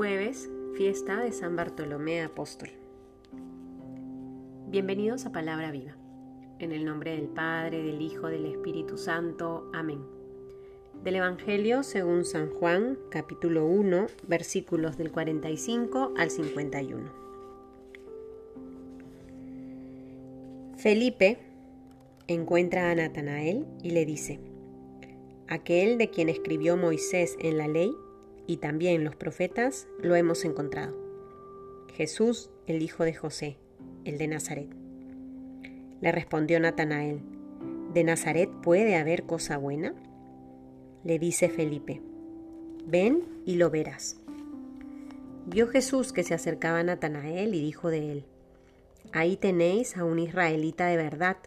jueves, fiesta de San Bartolomé Apóstol. Bienvenidos a Palabra Viva. En el nombre del Padre, del Hijo, del Espíritu Santo. Amén. Del Evangelio según San Juan, capítulo 1, versículos del 45 al 51. Felipe encuentra a Natanael y le dice, aquel de quien escribió Moisés en la ley y también los profetas, lo hemos encontrado. Jesús, el hijo de José, el de Nazaret. Le respondió Natanael, ¿de Nazaret puede haber cosa buena? Le dice Felipe, ven y lo verás. Vio Jesús que se acercaba a Natanael y dijo de él, Ahí tenéis a un israelita de verdad,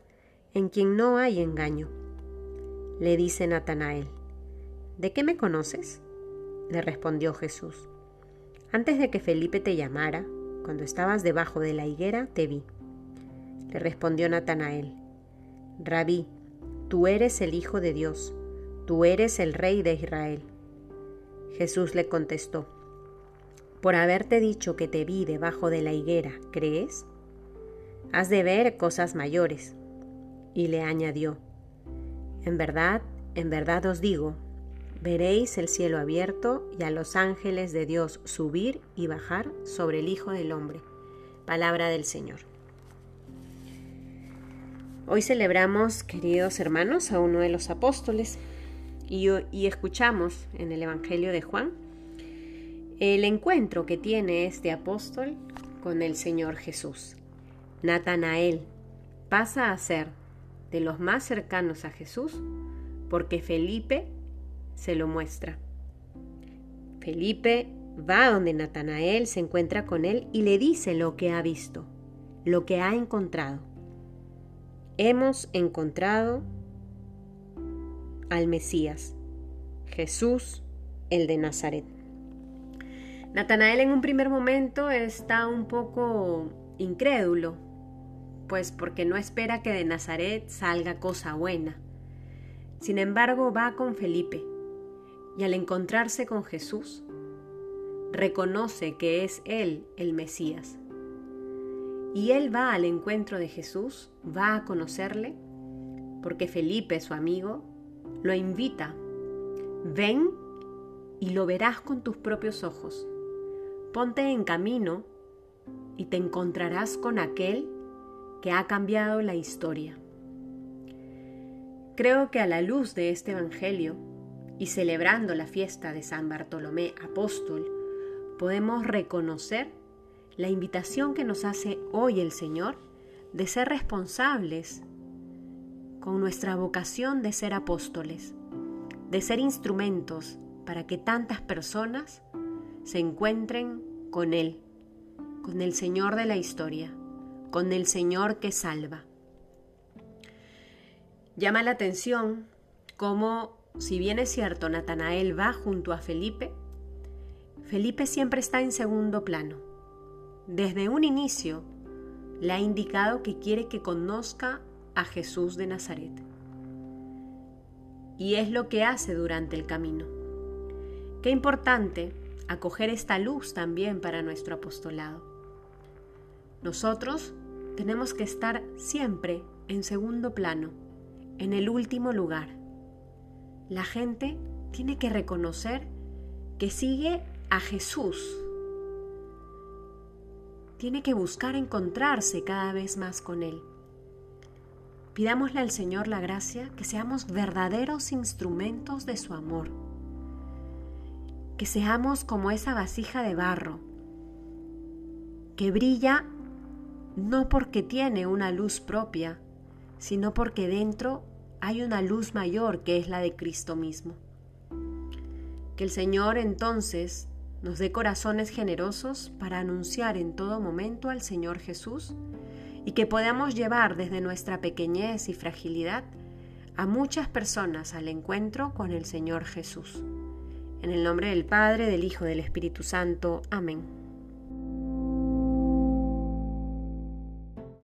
en quien no hay engaño. Le dice Natanael, ¿de qué me conoces? Le respondió Jesús. Antes de que Felipe te llamara, cuando estabas debajo de la higuera, te vi. Le respondió Natanael, Rabí, tú eres el Hijo de Dios, tú eres el Rey de Israel. Jesús le contestó, por haberte dicho que te vi debajo de la higuera, ¿crees? Has de ver cosas mayores. Y le añadió, en verdad, en verdad os digo, veréis el cielo abierto y a los ángeles de Dios subir y bajar sobre el Hijo del Hombre. Palabra del Señor. Hoy celebramos, queridos hermanos, a uno de los apóstoles y, y, escuchamos en el Evangelio de Juan el encuentro que tiene este apóstol con el Señor Jesús. Natanael pasa a ser de los más cercanos a Jesús porque Felipe se lo muestra. Felipe va donde Natanael se encuentra con él y le dice lo que ha visto, lo que ha encontrado. Hemos encontrado al Mesías, Jesús, el de Nazaret. Natanael en un primer momento está un poco incrédulo, pues porque no espera que de Nazaret salga cosa buena. Sin embargo, va con Felipe y al encontrarse con Jesús, reconoce que es Él el Mesías. Y él va al encuentro de Jesús, va a conocerle, porque Felipe, su amigo, lo invita. Ven y lo verás con tus propios ojos. Ponte en camino y te encontrarás con aquel que ha cambiado la historia. Creo que a la luz de este Evangelio y celebrando la fiesta de San Bartolomé Apóstol, podemos reconocer la invitación que nos hace hoy el Señor de ser responsables con nuestra vocación de ser apóstoles, de ser instrumentos para que tantas personas se encuentren con Él, con el Señor de la historia, con el Señor que salva. Llama la atención cómo si bien es cierto, Natanael va junto a Felipe, Felipe siempre está en segundo plano. Desde un inicio le ha indicado que quiere que conozca a Jesús de Nazaret. Y es lo que hace durante el camino. Qué importante acoger esta luz también para nuestro apostolado. Nosotros tenemos que estar siempre en segundo plano, en el último lugar la gente tiene que reconocer que sigue a Jesús. Tiene que buscar encontrarse cada vez más con Él. Pidámosle al Señor la gracia que seamos verdaderos instrumentos de su amor. Que seamos como esa vasija de barro, que brilla no porque tiene una luz propia, sino porque dentro hay una luz mayor que es la de Cristo mismo. Que el Señor entonces nos dé corazones generosos para anunciar en todo momento al Señor Jesús y que podamos llevar desde nuestra pequeñez y fragilidad a muchas personas al encuentro con el Señor Jesús. En el nombre del Padre, del Hijo, del Espíritu Santo. Amén.